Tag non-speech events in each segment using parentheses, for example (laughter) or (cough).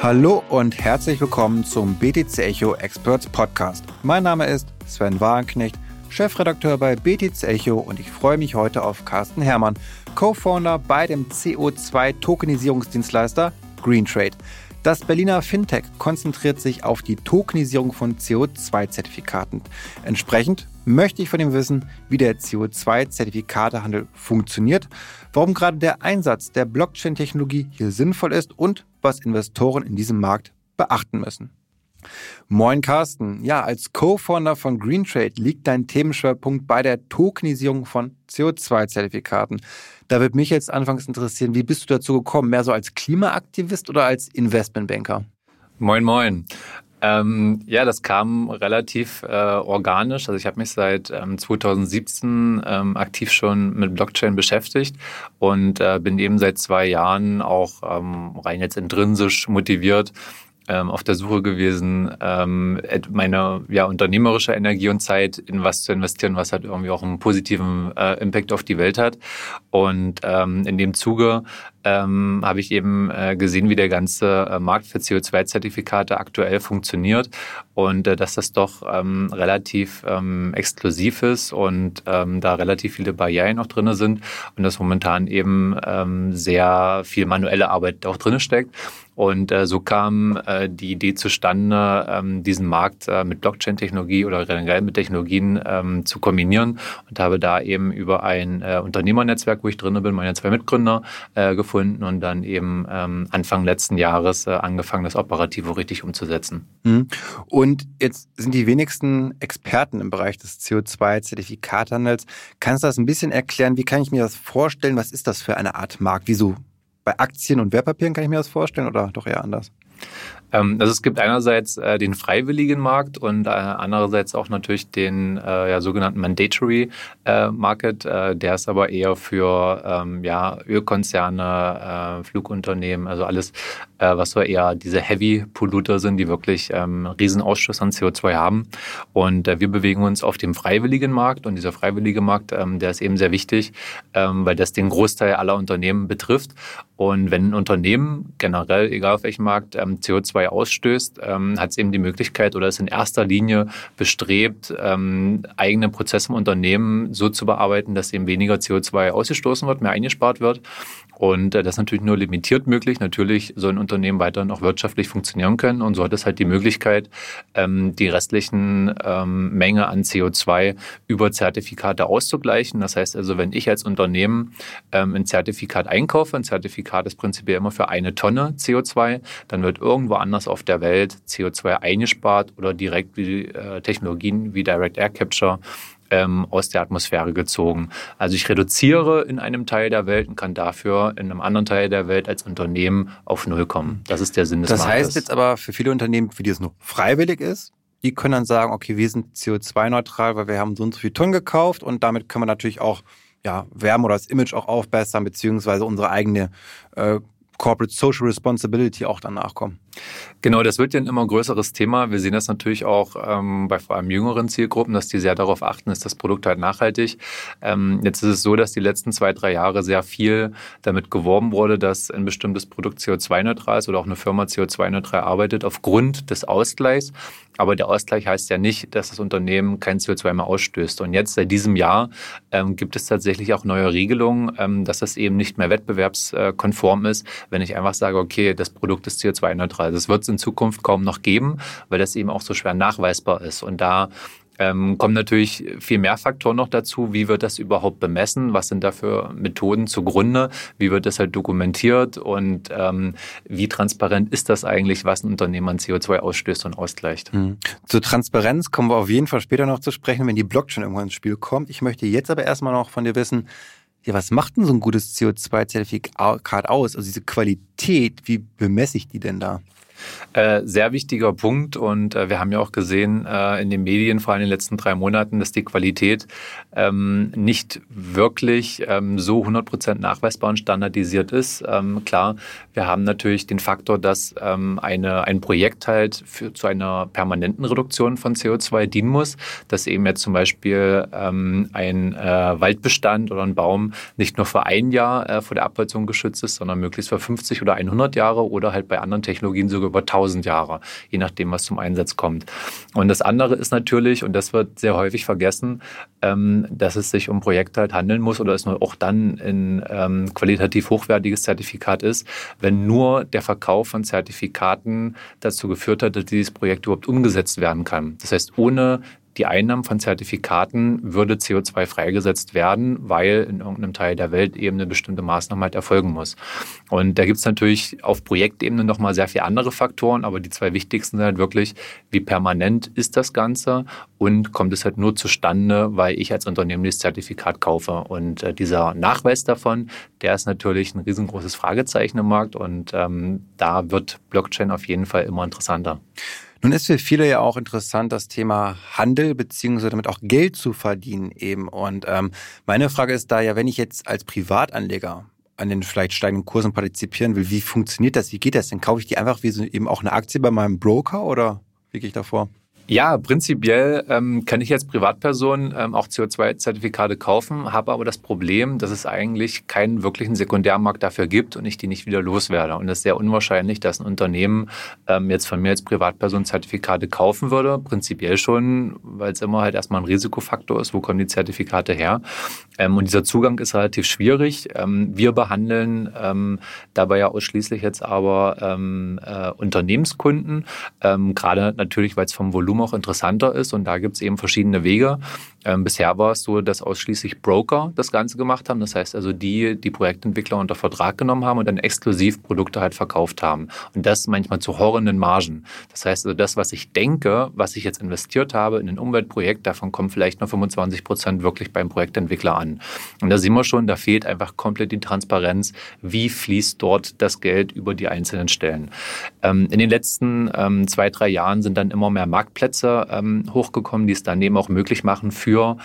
Hallo und herzlich willkommen zum BTC Echo Experts Podcast. Mein Name ist Sven Wagenknecht, Chefredakteur bei BTC Echo und ich freue mich heute auf Carsten Herrmann, Co-Founder bei dem CO2-Tokenisierungsdienstleister GreenTrade. Das Berliner Fintech konzentriert sich auf die Tokenisierung von CO2-Zertifikaten. Entsprechend möchte ich von ihm wissen, wie der CO2-Zertifikatehandel funktioniert, warum gerade der Einsatz der Blockchain-Technologie hier sinnvoll ist und was Investoren in diesem Markt beachten müssen. Moin Carsten. Ja, als Co-Founder von GreenTrade liegt dein Themenschwerpunkt bei der Tokenisierung von CO2-Zertifikaten. Da würde mich jetzt anfangs interessieren, wie bist du dazu gekommen? Mehr so als Klimaaktivist oder als Investmentbanker? Moin, moin. Ähm, ja, das kam relativ äh, organisch. Also ich habe mich seit ähm, 2017 ähm, aktiv schon mit Blockchain beschäftigt und äh, bin eben seit zwei Jahren auch ähm, rein jetzt intrinsisch motiviert, ähm, auf der Suche gewesen, ähm, meine ja, unternehmerische Energie und Zeit in was zu investieren, was halt irgendwie auch einen positiven äh, Impact auf die Welt hat. Und in dem Zuge ähm, habe ich eben äh, gesehen, wie der ganze äh, Markt für CO2-Zertifikate aktuell funktioniert und äh, dass das doch ähm, relativ ähm, exklusiv ist und ähm, da relativ viele Barrieren noch drin sind und dass momentan eben ähm, sehr viel manuelle Arbeit auch drin steckt. Und äh, so kam äh, die Idee zustande, ähm, diesen Markt äh, mit Blockchain-Technologie oder generell mit Technologien ähm, zu kombinieren und habe da eben über ein äh, Unternehmernetzwerk, wo ich drin bin, meine zwei Mitgründer äh, gefunden und dann eben ähm, Anfang letzten Jahres äh, angefangen, das Operative richtig umzusetzen. Mhm. Und jetzt sind die wenigsten Experten im Bereich des CO2-Zertifikathandels. Kannst du das ein bisschen erklären? Wie kann ich mir das vorstellen? Was ist das für eine Art Markt? Wieso bei Aktien und Wertpapieren kann ich mir das vorstellen oder doch eher anders? Ähm, also es gibt einerseits äh, den freiwilligen Markt und äh, andererseits auch natürlich den äh, ja, sogenannten Mandatory äh, Market. Äh, der ist aber eher für ähm, ja, Ölkonzerne, äh, Flugunternehmen, also alles, was so eher diese Heavy Polluter sind, die wirklich ähm, riesen Ausschuss an CO2 haben. Und wir bewegen uns auf dem freiwilligen Markt und dieser freiwillige Markt, ähm, der ist eben sehr wichtig, ähm, weil das den Großteil aller Unternehmen betrifft. Und wenn ein Unternehmen generell, egal auf welchem Markt, ähm, CO2 ausstößt, ähm, hat es eben die Möglichkeit oder ist in erster Linie bestrebt, ähm, eigene Prozesse im Unternehmen so zu bearbeiten, dass eben weniger CO2 ausgestoßen wird, mehr eingespart wird. Und äh, das ist natürlich nur limitiert möglich. Natürlich soll ein Unternehmen weiterhin auch wirtschaftlich funktionieren können und so hat es halt die Möglichkeit, ähm, die restlichen ähm, Menge an CO2 über Zertifikate auszugleichen. Das heißt also, wenn ich als Unternehmen ähm, ein Zertifikat einkaufe, ein Zertifikat ist prinzipiell immer für eine Tonne CO2, dann wird irgendwo anders auf der Welt CO2 eingespart oder direkt wie äh, Technologien wie Direct Air Capture ähm, aus der Atmosphäre gezogen. Also ich reduziere in einem Teil der Welt und kann dafür in einem anderen Teil der Welt als Unternehmen auf Null kommen. Das ist der Sinn des Das Marktes. heißt jetzt aber für viele Unternehmen, für die es nur freiwillig ist, die können dann sagen, okay, wir sind CO2-neutral, weil wir haben so und so viel Tonnen gekauft und damit können wir natürlich auch ja, Wärme oder das Image auch aufbessern, beziehungsweise unsere eigene äh, Corporate Social Responsibility auch danach kommen. Genau, das wird ja ein immer größeres Thema. Wir sehen das natürlich auch ähm, bei vor allem jüngeren Zielgruppen, dass die sehr darauf achten, ist das Produkt halt nachhaltig. Ähm, jetzt ist es so, dass die letzten zwei, drei Jahre sehr viel damit geworben wurde, dass ein bestimmtes Produkt CO2-neutral ist oder auch eine Firma CO2-neutral arbeitet aufgrund des Ausgleichs. Aber der Ausgleich heißt ja nicht, dass das Unternehmen kein CO2 mehr ausstößt. Und jetzt seit diesem Jahr ähm, gibt es tatsächlich auch neue Regelungen, ähm, dass das eben nicht mehr wettbewerbskonform ist, wenn ich einfach sage, okay, das Produkt ist CO2-neutral. Das wird es in Zukunft kaum noch geben, weil das eben auch so schwer nachweisbar ist. Und da ähm, kommen natürlich viel mehr Faktoren noch dazu. Wie wird das überhaupt bemessen? Was sind da für Methoden zugrunde? Wie wird das halt dokumentiert? Und ähm, wie transparent ist das eigentlich, was ein Unternehmen an CO2 ausstößt und ausgleicht? Mhm. Zur Transparenz kommen wir auf jeden Fall später noch zu sprechen, wenn die Blockchain irgendwann ins Spiel kommt. Ich möchte jetzt aber erstmal noch von dir wissen, ja, was macht denn so ein gutes CO2-Zertifikat aus? Also diese Qualität, wie bemesse ich die denn da? Äh, sehr wichtiger Punkt und äh, wir haben ja auch gesehen äh, in den Medien, vor allem in den letzten drei Monaten, dass die Qualität ähm, nicht wirklich ähm, so 100% nachweisbar und standardisiert ist. Ähm, klar, wir haben natürlich den Faktor, dass ähm, eine, ein Projekt halt für, zu einer permanenten Reduktion von CO2 dienen muss, dass eben jetzt zum Beispiel ähm, ein äh, Waldbestand oder ein Baum nicht nur für ein Jahr äh, vor der Abholzung geschützt ist, sondern möglichst für 50 oder 100 Jahre oder halt bei anderen Technologien sogar über 1000 Jahre, je nachdem, was zum Einsatz kommt. Und das andere ist natürlich, und das wird sehr häufig vergessen, ähm, dass es sich um Projekte halt handeln muss oder es nur auch dann ein ähm, qualitativ hochwertiges Zertifikat ist, wenn nur der Verkauf von Zertifikaten dazu geführt hat, dass dieses Projekt überhaupt umgesetzt werden kann. Das heißt, ohne die Einnahmen von Zertifikaten würde CO2 freigesetzt werden, weil in irgendeinem Teil der Welt eben eine bestimmte Maßnahme halt erfolgen muss. Und da gibt es natürlich auf Projektebene nochmal sehr viele andere Faktoren, aber die zwei wichtigsten sind halt wirklich, wie permanent ist das Ganze und kommt es halt nur zustande, weil ich als Unternehmen dieses Zertifikat kaufe. Und äh, dieser Nachweis davon, der ist natürlich ein riesengroßes Fragezeichen im Markt und ähm, da wird Blockchain auf jeden Fall immer interessanter. Nun ist für viele ja auch interessant, das Thema Handel beziehungsweise damit auch Geld zu verdienen eben. Und ähm, meine Frage ist da ja, wenn ich jetzt als Privatanleger an den vielleicht steigenden Kursen partizipieren will, wie funktioniert das? Wie geht das denn? Kaufe ich die einfach wie so eben auch eine Aktie bei meinem Broker oder wie gehe ich da vor? Ja, prinzipiell ähm, kann ich als Privatperson ähm, auch CO2-Zertifikate kaufen, habe aber das Problem, dass es eigentlich keinen wirklichen Sekundärmarkt dafür gibt und ich die nicht wieder loswerde. Und es ist sehr unwahrscheinlich, dass ein Unternehmen ähm, jetzt von mir als Privatperson Zertifikate kaufen würde. Prinzipiell schon, weil es immer halt erstmal ein Risikofaktor ist, wo kommen die Zertifikate her. Ähm, und dieser Zugang ist relativ schwierig. Ähm, wir behandeln ähm, dabei ja ausschließlich jetzt aber ähm, äh, Unternehmenskunden, ähm, gerade natürlich, weil es vom Volumen Konsum auch interessanter ist. Und da gibt es eben verschiedene Wege. Ähm, bisher war es so, dass ausschließlich Broker das Ganze gemacht haben. Das heißt also die, die Projektentwickler unter Vertrag genommen haben und dann exklusiv Produkte halt verkauft haben. Und das manchmal zu horrenden Margen. Das heißt also das, was ich denke, was ich jetzt investiert habe in ein Umweltprojekt, davon kommen vielleicht nur 25 Prozent wirklich beim Projektentwickler an. Und da sehen wir schon, da fehlt einfach komplett die Transparenz, wie fließt dort das Geld über die einzelnen Stellen. Ähm, in den letzten ähm, zwei, drei Jahren sind dann immer mehr Marktplätze Plätze ähm, hochgekommen, die es dann eben auch möglich machen für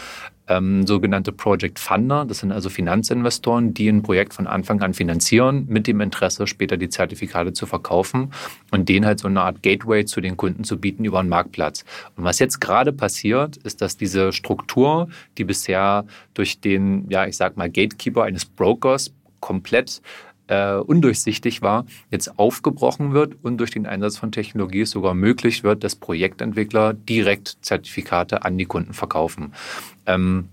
ähm, sogenannte Project Funder. Das sind also Finanzinvestoren, die ein Projekt von Anfang an finanzieren, mit dem Interesse, später die Zertifikate zu verkaufen und denen halt so eine Art Gateway zu den Kunden zu bieten über einen Marktplatz. Und was jetzt gerade passiert, ist, dass diese Struktur, die bisher durch den, ja, ich sag mal, Gatekeeper eines Brokers komplett äh, undurchsichtig war, jetzt aufgebrochen wird und durch den Einsatz von Technologie sogar möglich wird, dass Projektentwickler direkt Zertifikate an die Kunden verkaufen. Ähm,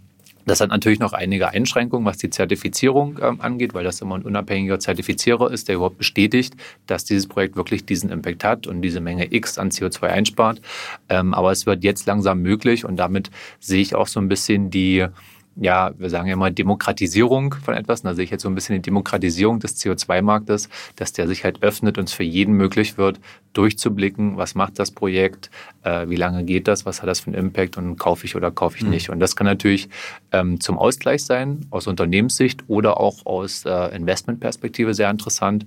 das hat natürlich noch einige Einschränkungen, was die Zertifizierung ähm, angeht, weil das immer ein unabhängiger Zertifizierer ist, der überhaupt bestätigt, dass dieses Projekt wirklich diesen Impact hat und diese Menge X an CO2 einspart. Ähm, aber es wird jetzt langsam möglich und damit sehe ich auch so ein bisschen die ja, wir sagen ja mal Demokratisierung von etwas. da sehe ich jetzt so ein bisschen die Demokratisierung des CO2-Marktes, dass der sich halt öffnet und es für jeden möglich wird, durchzublicken, was macht das Projekt, äh, wie lange geht das, was hat das für einen Impact und kaufe ich oder kaufe ich mhm. nicht. Und das kann natürlich ähm, zum Ausgleich sein, aus Unternehmenssicht oder auch aus äh, Investmentperspektive sehr interessant.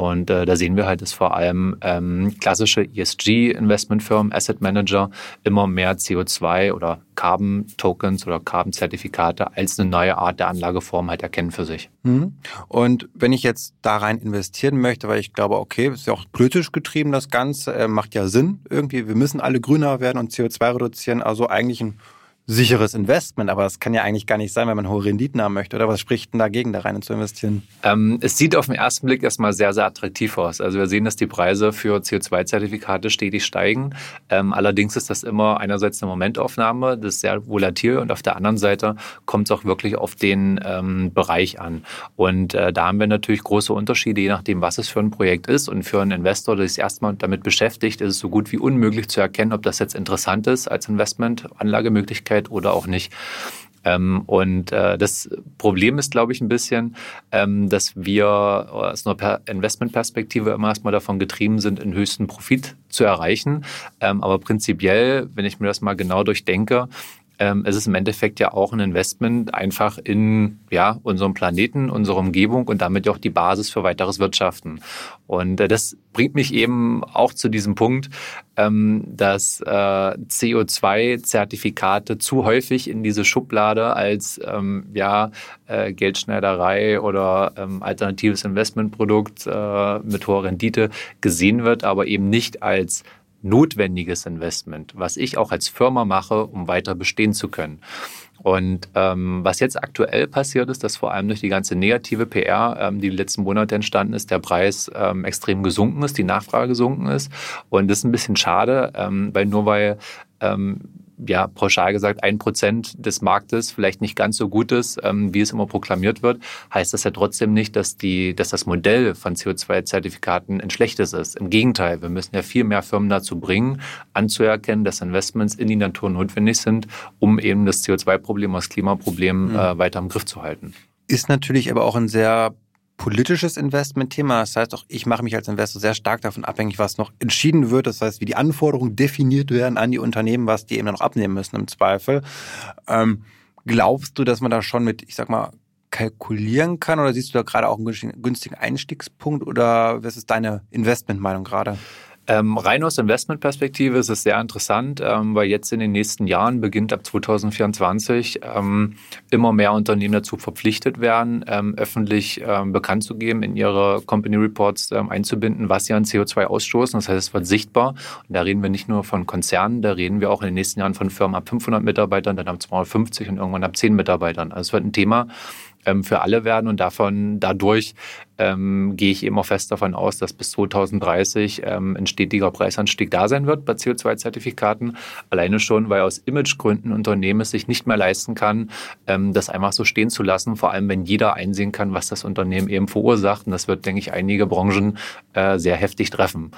Und äh, da sehen wir halt, dass vor allem ähm, klassische ESG-Investmentfirmen, Asset Manager immer mehr CO2 oder Carbon-Tokens oder Carbon-Zertifikate als eine neue Art der Anlageform halt erkennen für sich. Mhm. Und wenn ich jetzt da rein investieren möchte, weil ich glaube, okay, ist ja auch politisch getrieben, das Ganze, äh, macht ja Sinn irgendwie, wir müssen alle grüner werden und CO2 reduzieren, also eigentlich ein sicheres Investment, aber das kann ja eigentlich gar nicht sein, wenn man hohe Renditen haben möchte. Oder was spricht denn dagegen, da rein zu investieren? Ähm, es sieht auf den ersten Blick erstmal sehr, sehr attraktiv aus. Also wir sehen, dass die Preise für CO2-Zertifikate stetig steigen. Ähm, allerdings ist das immer einerseits eine Momentaufnahme, das ist sehr volatil und auf der anderen Seite kommt es auch wirklich auf den ähm, Bereich an. Und äh, da haben wir natürlich große Unterschiede, je nachdem, was es für ein Projekt ist. Und für einen Investor, der sich erstmal damit beschäftigt, ist es so gut wie unmöglich zu erkennen, ob das jetzt interessant ist als Investment, Anlagemöglichkeit Möglichkeit oder auch nicht. Ähm, und äh, das Problem ist, glaube ich, ein bisschen, ähm, dass wir aus einer Investmentperspektive immer erstmal davon getrieben sind, einen höchsten Profit zu erreichen. Ähm, aber prinzipiell, wenn ich mir das mal genau durchdenke, ähm, es ist im Endeffekt ja auch ein Investment einfach in ja, unserem Planeten, unsere Umgebung und damit auch die Basis für weiteres Wirtschaften. Und äh, das bringt mich eben auch zu diesem Punkt, ähm, dass äh, CO2-Zertifikate zu häufig in diese Schublade als ähm, ja, äh, Geldschneiderei oder ähm, alternatives Investmentprodukt äh, mit hoher Rendite gesehen wird, aber eben nicht als notwendiges Investment, was ich auch als Firma mache, um weiter bestehen zu können. Und ähm, was jetzt aktuell passiert ist, dass vor allem durch die ganze negative PR, ähm, die die letzten Monate entstanden ist, der Preis ähm, extrem gesunken ist, die Nachfrage gesunken ist. Und das ist ein bisschen schade, ähm, weil nur weil ähm, ja, pauschal gesagt, ein Prozent des Marktes vielleicht nicht ganz so gut ist, ähm, wie es immer proklamiert wird, heißt das ja trotzdem nicht, dass, die, dass das Modell von CO2-Zertifikaten ein schlechtes ist. Im Gegenteil, wir müssen ja viel mehr Firmen dazu bringen, anzuerkennen, dass Investments in die Natur notwendig sind, um eben das CO2-Problem, das Klimaproblem mhm. äh, weiter im Griff zu halten. Ist natürlich aber auch ein sehr politisches Investmentthema. Das heißt auch, ich mache mich als Investor sehr stark davon abhängig, was noch entschieden wird. Das heißt, wie die Anforderungen definiert werden an die Unternehmen, was die eben noch abnehmen müssen im Zweifel. Ähm, glaubst du, dass man da schon mit, ich sag mal, kalkulieren kann oder siehst du da gerade auch einen günstigen Einstiegspunkt oder was ist deine Investmentmeinung gerade? Ähm, rein aus Investmentperspektive ist es sehr interessant, ähm, weil jetzt in den nächsten Jahren, beginnt ab 2024, ähm, immer mehr Unternehmen dazu verpflichtet werden, ähm, öffentlich ähm, bekannt zu geben, in ihre Company Reports ähm, einzubinden, was sie an CO2 ausstoßen. Das heißt, es wird sichtbar. Und da reden wir nicht nur von Konzernen, da reden wir auch in den nächsten Jahren von Firmen ab 500 Mitarbeitern, dann ab 250 und irgendwann ab 10 Mitarbeitern. Also es wird ein Thema, ähm, für alle werden und davon dadurch ähm, gehe ich eben auch fest davon aus, dass bis 2030 ähm, ein stetiger Preisanstieg da sein wird bei CO2-Zertifikaten. Alleine schon, weil aus Imagegründen Unternehmen es sich nicht mehr leisten kann, ähm, das einfach so stehen zu lassen, vor allem wenn jeder einsehen kann, was das Unternehmen eben verursacht. Und das wird, denke ich, einige Branchen äh, sehr heftig treffen.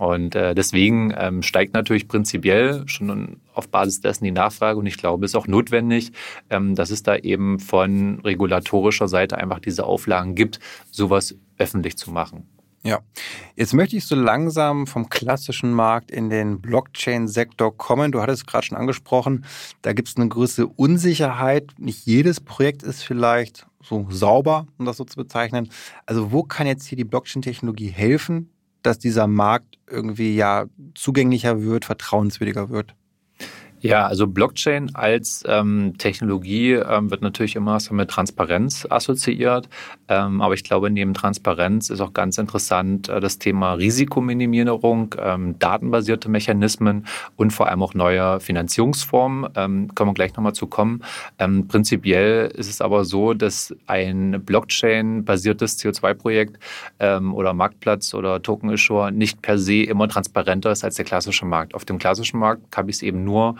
Und äh, deswegen ähm, steigt natürlich prinzipiell schon auf Basis dessen die Nachfrage. Und ich glaube, es ist auch notwendig, ähm, dass es da eben von regulatorischer Seite einfach diese Auflagen gibt, sowas öffentlich zu machen. Ja, jetzt möchte ich so langsam vom klassischen Markt in den Blockchain-Sektor kommen. Du hattest gerade schon angesprochen, da gibt es eine größere Unsicherheit. Nicht jedes Projekt ist vielleicht so sauber, um das so zu bezeichnen. Also wo kann jetzt hier die Blockchain-Technologie helfen, dass dieser Markt irgendwie ja zugänglicher wird, vertrauenswürdiger wird? Ja, also Blockchain als ähm, Technologie ähm, wird natürlich immer mit Transparenz assoziiert. Ähm, aber ich glaube, neben Transparenz ist auch ganz interessant äh, das Thema Risikominimierung, ähm, datenbasierte Mechanismen und vor allem auch neue Finanzierungsformen. Ähm, können wir gleich nochmal zu kommen. Ähm, prinzipiell ist es aber so, dass ein Blockchain-basiertes CO2-Projekt ähm, oder Marktplatz oder Token-Issuer nicht per se immer transparenter ist als der klassische Markt. Auf dem klassischen Markt habe ich es eben nur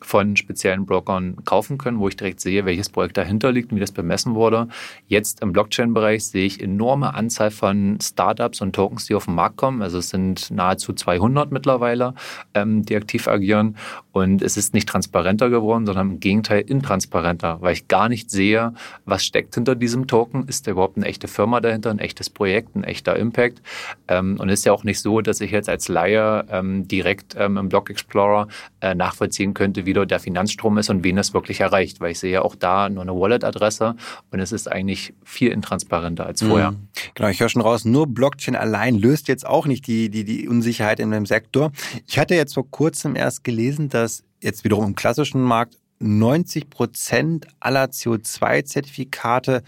von speziellen Brokern kaufen können, wo ich direkt sehe, welches Projekt dahinter liegt und wie das bemessen wurde. Jetzt im Blockchain-Bereich sehe ich enorme Anzahl von Startups und Tokens, die auf den Markt kommen. Also es sind nahezu 200 mittlerweile, ähm, die aktiv agieren. Und es ist nicht transparenter geworden, sondern im Gegenteil intransparenter, weil ich gar nicht sehe, was steckt hinter diesem Token. Ist da überhaupt eine echte Firma dahinter, ein echtes Projekt, ein echter Impact? Ähm, und es ist ja auch nicht so, dass ich jetzt als Laie ähm, direkt ähm, im Block Explorer äh, nachvollziehen könnte, wie dort der Finanzstrom ist und wen es wirklich erreicht, weil ich sehe ja auch da nur eine Wallet-Adresse und es ist eigentlich viel intransparenter als vorher. Mhm. Genau, ich höre schon raus, nur Blockchain allein löst jetzt auch nicht die, die, die Unsicherheit in dem Sektor. Ich hatte jetzt vor kurzem erst gelesen, dass jetzt wiederum im klassischen Markt 90 Prozent aller CO2-Zertifikate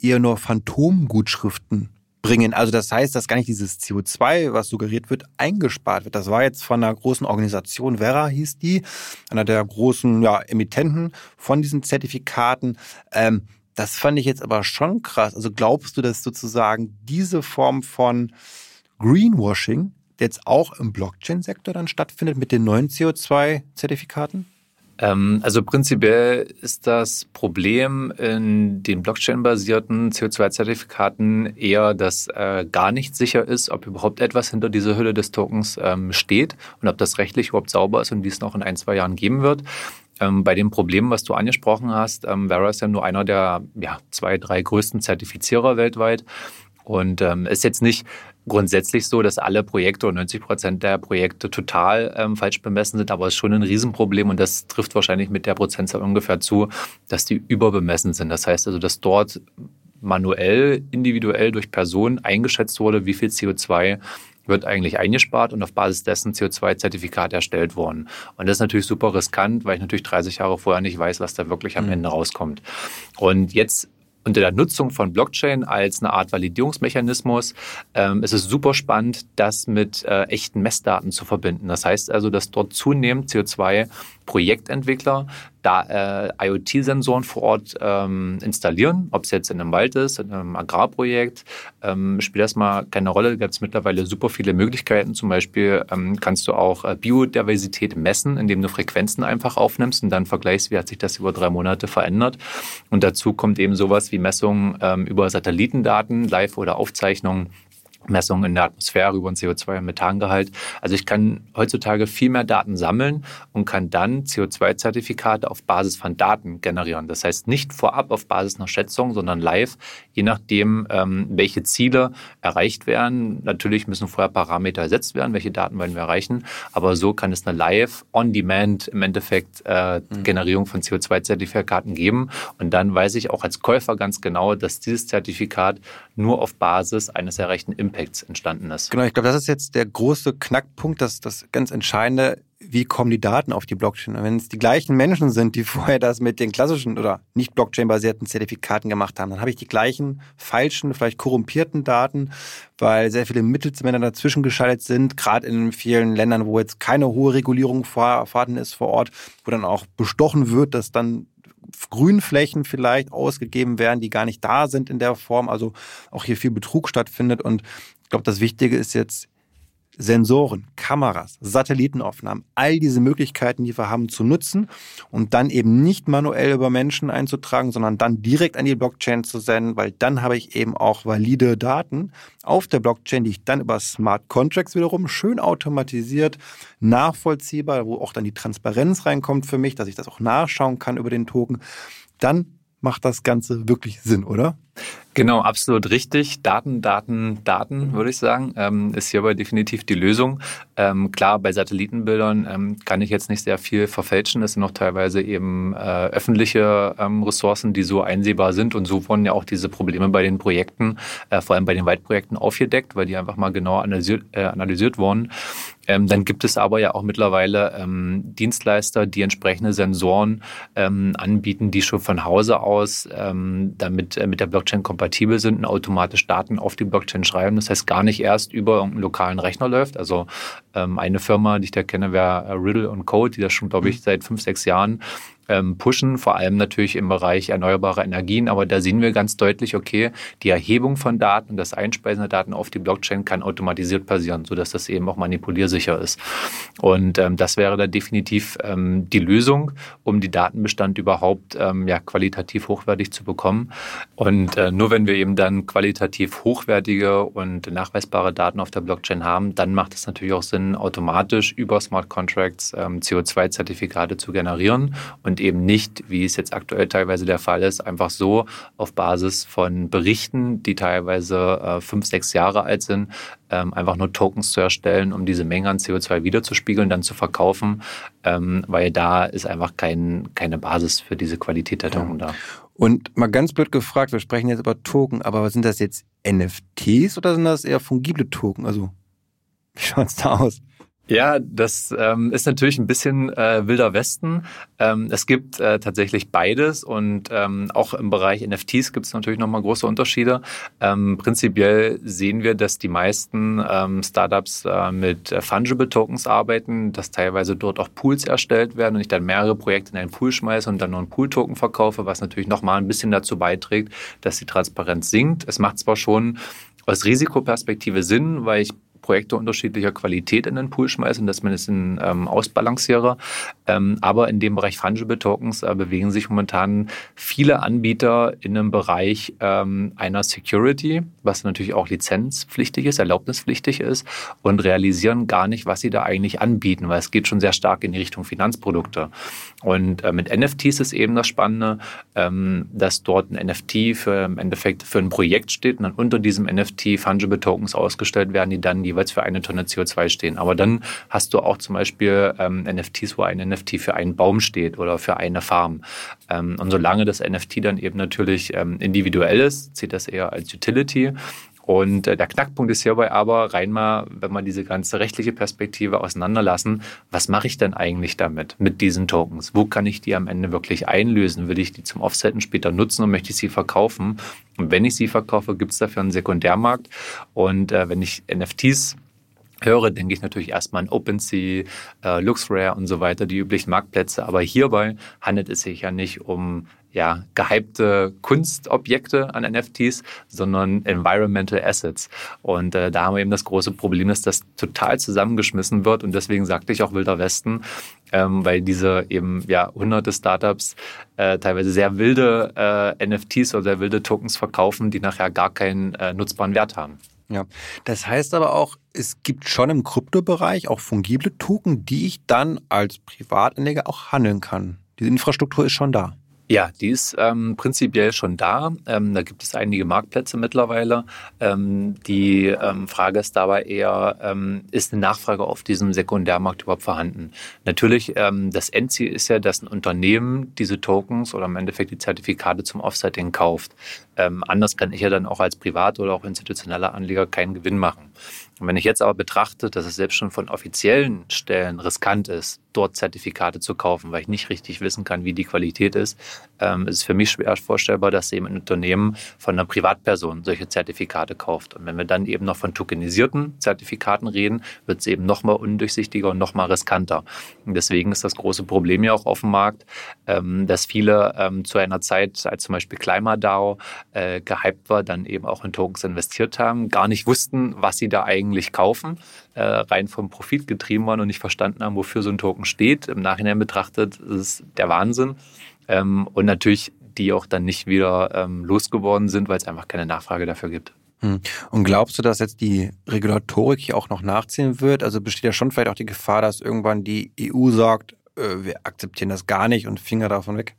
eher nur Phantomgutschriften bringen. Also das heißt, dass gar nicht dieses CO2, was suggeriert wird, eingespart wird. Das war jetzt von einer großen Organisation, Vera hieß die, einer der großen ja, Emittenten von diesen Zertifikaten. Ähm, das fand ich jetzt aber schon krass. Also glaubst du, dass sozusagen diese Form von Greenwashing jetzt auch im Blockchain-Sektor dann stattfindet mit den neuen CO2-Zertifikaten? Ähm, also prinzipiell ist das Problem in den Blockchain-basierten CO2-Zertifikaten eher, dass äh, gar nicht sicher ist, ob überhaupt etwas hinter dieser Hülle des Tokens ähm, steht und ob das rechtlich überhaupt sauber ist und wie es noch in ein, zwei Jahren geben wird. Ähm, bei dem Problem, was du angesprochen hast, ähm, Vera ist ja nur einer der ja, zwei, drei größten Zertifizierer weltweit. Und ähm, ist jetzt nicht grundsätzlich so, dass alle Projekte oder 90 Prozent der Projekte total ähm, falsch bemessen sind, aber es ist schon ein Riesenproblem und das trifft wahrscheinlich mit der Prozentzahl ungefähr zu, dass die überbemessen sind. Das heißt also, dass dort manuell, individuell durch Personen eingeschätzt wurde, wie viel CO2 wird eigentlich eingespart und auf Basis dessen CO2-Zertifikat erstellt worden. Und das ist natürlich super riskant, weil ich natürlich 30 Jahre vorher nicht weiß, was da wirklich am mhm. Ende rauskommt. Und jetzt unter der Nutzung von Blockchain als eine Art Validierungsmechanismus ähm, ist es super spannend, das mit äh, echten Messdaten zu verbinden. Das heißt also, dass dort zunehmend CO2 Projektentwickler da äh, IoT-Sensoren vor Ort ähm, installieren, ob es jetzt in einem Wald ist, in einem Agrarprojekt, ähm, spielt das mal keine Rolle. Da gibt es mittlerweile super viele Möglichkeiten. Zum Beispiel ähm, kannst du auch äh, Biodiversität messen, indem du Frequenzen einfach aufnimmst und dann vergleichst, wie hat sich das über drei Monate verändert. Und dazu kommt eben sowas wie Messungen ähm, über Satellitendaten, Live- oder Aufzeichnungen Messungen in der Atmosphäre über den CO2- und Methangehalt. Also ich kann heutzutage viel mehr Daten sammeln und kann dann CO2-Zertifikate auf Basis von Daten generieren. Das heißt nicht vorab auf Basis einer Schätzung, sondern live, je nachdem, ähm, welche Ziele erreicht werden. Natürlich müssen vorher Parameter ersetzt werden, welche Daten wollen wir erreichen. Aber so kann es eine live, on-demand im Endeffekt äh, mhm. Generierung von CO2-Zertifikaten geben. Und dann weiß ich auch als Käufer ganz genau, dass dieses Zertifikat nur auf Basis eines erreichten Impacts entstanden ist. Genau, ich glaube, das ist jetzt der große Knackpunkt, das, das ganz Entscheidende. Wie kommen die Daten auf die Blockchain? Und wenn es die gleichen Menschen sind, die (laughs) vorher das mit den klassischen oder nicht Blockchain-basierten Zertifikaten gemacht haben, dann habe ich die gleichen falschen, vielleicht korrumpierten Daten, weil sehr viele Mittelsmänner dazwischen geschaltet sind, gerade in vielen Ländern, wo jetzt keine hohe Regulierung vorhanden ist vor Ort, wo dann auch bestochen wird, dass dann Grünflächen vielleicht ausgegeben werden, die gar nicht da sind in der Form. Also auch hier viel Betrug stattfindet. Und ich glaube, das Wichtige ist jetzt, Sensoren, Kameras, Satellitenaufnahmen, all diese Möglichkeiten, die wir haben, zu nutzen und dann eben nicht manuell über Menschen einzutragen, sondern dann direkt an die Blockchain zu senden, weil dann habe ich eben auch valide Daten auf der Blockchain, die ich dann über Smart Contracts wiederum schön automatisiert, nachvollziehbar, wo auch dann die Transparenz reinkommt für mich, dass ich das auch nachschauen kann über den Token, dann macht das Ganze wirklich Sinn, oder? Genau, absolut richtig. Daten, Daten, Daten, würde ich sagen, ähm, ist hierbei definitiv die Lösung. Ähm, klar, bei Satellitenbildern ähm, kann ich jetzt nicht sehr viel verfälschen. Das sind noch teilweise eben äh, öffentliche ähm, Ressourcen, die so einsehbar sind. Und so wurden ja auch diese Probleme bei den Projekten, äh, vor allem bei den Waldprojekten, aufgedeckt, weil die einfach mal genau analysiert, äh, analysiert wurden. Ähm, dann gibt es aber ja auch mittlerweile ähm, Dienstleister, die entsprechende Sensoren ähm, anbieten, die schon von Hause aus ähm, damit äh, mit der Blockchain kompatibel sind und automatisch Daten auf die Blockchain schreiben. Das heißt gar nicht erst über irgendeinen lokalen Rechner läuft. Also ähm, eine Firma, die ich da kenne, wäre Riddle und Code, die das schon, glaube ich, mhm. seit fünf, sechs Jahren pushen, vor allem natürlich im Bereich erneuerbare Energien. Aber da sehen wir ganz deutlich, okay, die Erhebung von Daten und das Einspeisen der Daten auf die Blockchain kann automatisiert passieren, sodass das eben auch manipuliersicher ist. Und ähm, das wäre da definitiv ähm, die Lösung, um die Datenbestand überhaupt ähm, ja, qualitativ hochwertig zu bekommen. Und äh, nur wenn wir eben dann qualitativ hochwertige und nachweisbare Daten auf der Blockchain haben, dann macht es natürlich auch Sinn, automatisch über Smart Contracts ähm, CO2-Zertifikate zu generieren und eben nicht, wie es jetzt aktuell teilweise der Fall ist, einfach so auf Basis von Berichten, die teilweise äh, fünf, sechs Jahre alt sind, ähm, einfach nur Tokens zu erstellen, um diese Menge an CO2 wiederzuspiegeln, dann zu verkaufen, ähm, weil da ist einfach kein, keine Basis für diese Qualität der Token ja. da. Und mal ganz blöd gefragt, wir sprechen jetzt über Token, aber sind das jetzt NFTs oder sind das eher fungible Token? Also, wie schaut es da aus? Ja, das ähm, ist natürlich ein bisschen äh, wilder Westen. Ähm, es gibt äh, tatsächlich beides und ähm, auch im Bereich NFTs gibt es natürlich nochmal große Unterschiede. Ähm, prinzipiell sehen wir, dass die meisten ähm, Startups äh, mit äh, Fungible Tokens arbeiten, dass teilweise dort auch Pools erstellt werden und ich dann mehrere Projekte in einen Pool schmeiße und dann nur einen Pool-Token verkaufe, was natürlich nochmal ein bisschen dazu beiträgt, dass die Transparenz sinkt. Es macht zwar schon aus Risikoperspektive Sinn, weil ich Projekte unterschiedlicher Qualität in den Pool schmeißen, dass man es in ähm, ausbalanciere. Ähm, aber in dem Bereich Fungible Tokens äh, bewegen sich momentan viele Anbieter in einem Bereich ähm, einer Security, was natürlich auch lizenzpflichtig ist, erlaubnispflichtig ist und realisieren gar nicht, was sie da eigentlich anbieten, weil es geht schon sehr stark in die Richtung Finanzprodukte. Und äh, mit NFTs ist eben das Spannende, ähm, dass dort ein NFT für im Endeffekt für ein Projekt steht und dann unter diesem NFT Fungible Tokens ausgestellt werden, die dann jeweils für eine Tonne CO2 stehen. Aber dann hast du auch zum Beispiel ähm, NFTs, wo ein NFT für einen Baum steht oder für eine Farm. Ähm, und solange das NFT dann eben natürlich ähm, individuell ist, zählt das eher als Utility. Und äh, der Knackpunkt ist hierbei aber rein mal, wenn man diese ganze rechtliche Perspektive auseinanderlassen, was mache ich denn eigentlich damit, mit diesen Tokens? Wo kann ich die am Ende wirklich einlösen? Will ich die zum Offsetten später nutzen und möchte ich sie verkaufen? Und wenn ich sie verkaufe, gibt es dafür einen Sekundärmarkt. Und äh, wenn ich NFTs höre, denke ich natürlich erstmal an OpenSea, äh, LuxRare und so weiter, die üblichen Marktplätze. Aber hierbei handelt es sich ja nicht um ja, gehypte Kunstobjekte an NFTs, sondern Environmental Assets. Und äh, da haben wir eben das große Problem, dass das total zusammengeschmissen wird. Und deswegen sagte ich auch Wilder Westen, ähm, weil diese eben ja hunderte Startups äh, teilweise sehr wilde äh, NFTs oder sehr wilde Tokens verkaufen, die nachher gar keinen äh, nutzbaren Wert haben. Ja, das heißt aber auch, es gibt schon im Kryptobereich auch fungible Token, die ich dann als Privatanleger auch handeln kann. Diese Infrastruktur ist schon da. Ja, die ist ähm, prinzipiell schon da. Ähm, da gibt es einige Marktplätze mittlerweile. Ähm, die ähm, Frage ist dabei eher, ähm, ist eine Nachfrage auf diesem Sekundärmarkt überhaupt vorhanden? Natürlich, ähm, das Endziel ist ja, dass ein Unternehmen diese Tokens oder im Endeffekt die Zertifikate zum Offsetting kauft. anders kann ich ja dann auch als Privat- oder auch institutioneller Anleger keinen Gewinn machen. Und wenn ich jetzt aber betrachte, dass es selbst schon von offiziellen Stellen riskant ist, dort Zertifikate zu kaufen, weil ich nicht richtig wissen kann, wie die Qualität ist, ähm, ist es für mich schwer vorstellbar, dass eben ein Unternehmen von einer Privatperson solche Zertifikate kauft. Und wenn wir dann eben noch von tokenisierten Zertifikaten reden, wird es eben noch mal undurchsichtiger und noch mal riskanter. Und deswegen ist das große Problem ja auch auf dem Markt, ähm, dass viele ähm, zu einer Zeit, als zum Beispiel ClimaDAO äh, gehypt war, dann eben auch in Tokens investiert haben, gar nicht wussten, was sie da eigentlich kaufen, äh, rein vom Profit getrieben waren und nicht verstanden haben, wofür so ein Token steht. Im Nachhinein betrachtet ist es der Wahnsinn. Ähm, und natürlich die auch dann nicht wieder ähm, losgeworden sind, weil es einfach keine Nachfrage dafür gibt. Hm. Und glaubst du, dass jetzt die Regulatorik hier auch noch nachziehen wird? Also besteht ja schon vielleicht auch die Gefahr, dass irgendwann die EU sagt, äh, wir akzeptieren das gar nicht und Finger davon weg?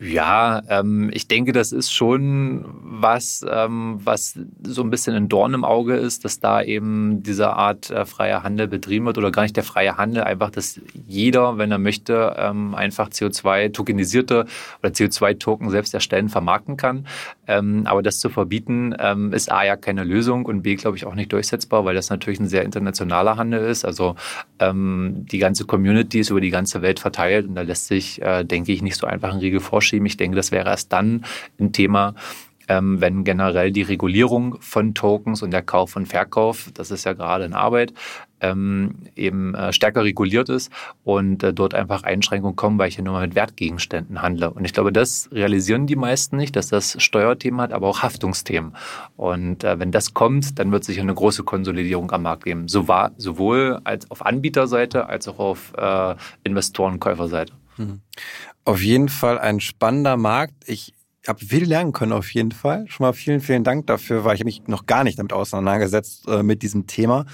Ja, ähm, ich denke, das ist schon was, ähm, was so ein bisschen ein Dorn im Auge ist, dass da eben diese Art äh, freier Handel betrieben wird oder gar nicht der freie Handel, einfach, dass jeder, wenn er möchte, ähm, einfach CO2 tokenisierte oder CO2-Token selbst erstellen, vermarkten kann. Ähm, aber das zu verbieten, ähm, ist A ja keine Lösung und B, glaube ich, auch nicht durchsetzbar, weil das natürlich ein sehr internationaler Handel ist. Also ähm, die ganze Community ist über die ganze Welt verteilt und da lässt sich, äh, denke ich, nicht so einfach ein Riegel vorschieben vorschieben. Ich denke, das wäre erst dann ein Thema, ähm, wenn generell die Regulierung von Tokens und der Kauf und Verkauf, das ist ja gerade in Arbeit, ähm, eben äh, stärker reguliert ist und äh, dort einfach Einschränkungen kommen, weil ich ja nur mal mit Wertgegenständen handle. Und ich glaube, das realisieren die meisten nicht, dass das Steuerthemen hat, aber auch Haftungsthemen. Und äh, wenn das kommt, dann wird sich eine große Konsolidierung am Markt geben, sowohl als auf Anbieterseite als auch auf Investoren- und Käuferseite. Auf jeden Fall ein spannender Markt. Ich habe viel lernen können auf jeden Fall. Schon mal vielen, vielen Dank dafür, weil ich mich noch gar nicht damit auseinandergesetzt äh, mit diesem Thema.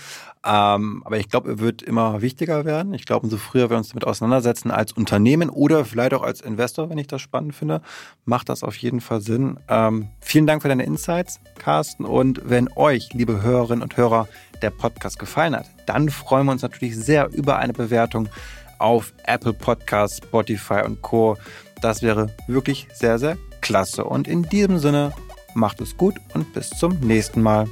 Ähm, aber ich glaube, er wird immer wichtiger werden. Ich glaube, umso früher wir uns damit auseinandersetzen als Unternehmen oder vielleicht auch als Investor, wenn ich das spannend finde, macht das auf jeden Fall Sinn. Ähm, vielen Dank für deine Insights, Carsten. Und wenn euch, liebe Hörerinnen und Hörer, der Podcast gefallen hat, dann freuen wir uns natürlich sehr über eine Bewertung auf Apple Podcasts, Spotify und Co. Das wäre wirklich sehr, sehr klasse. Und in diesem Sinne, macht es gut und bis zum nächsten Mal.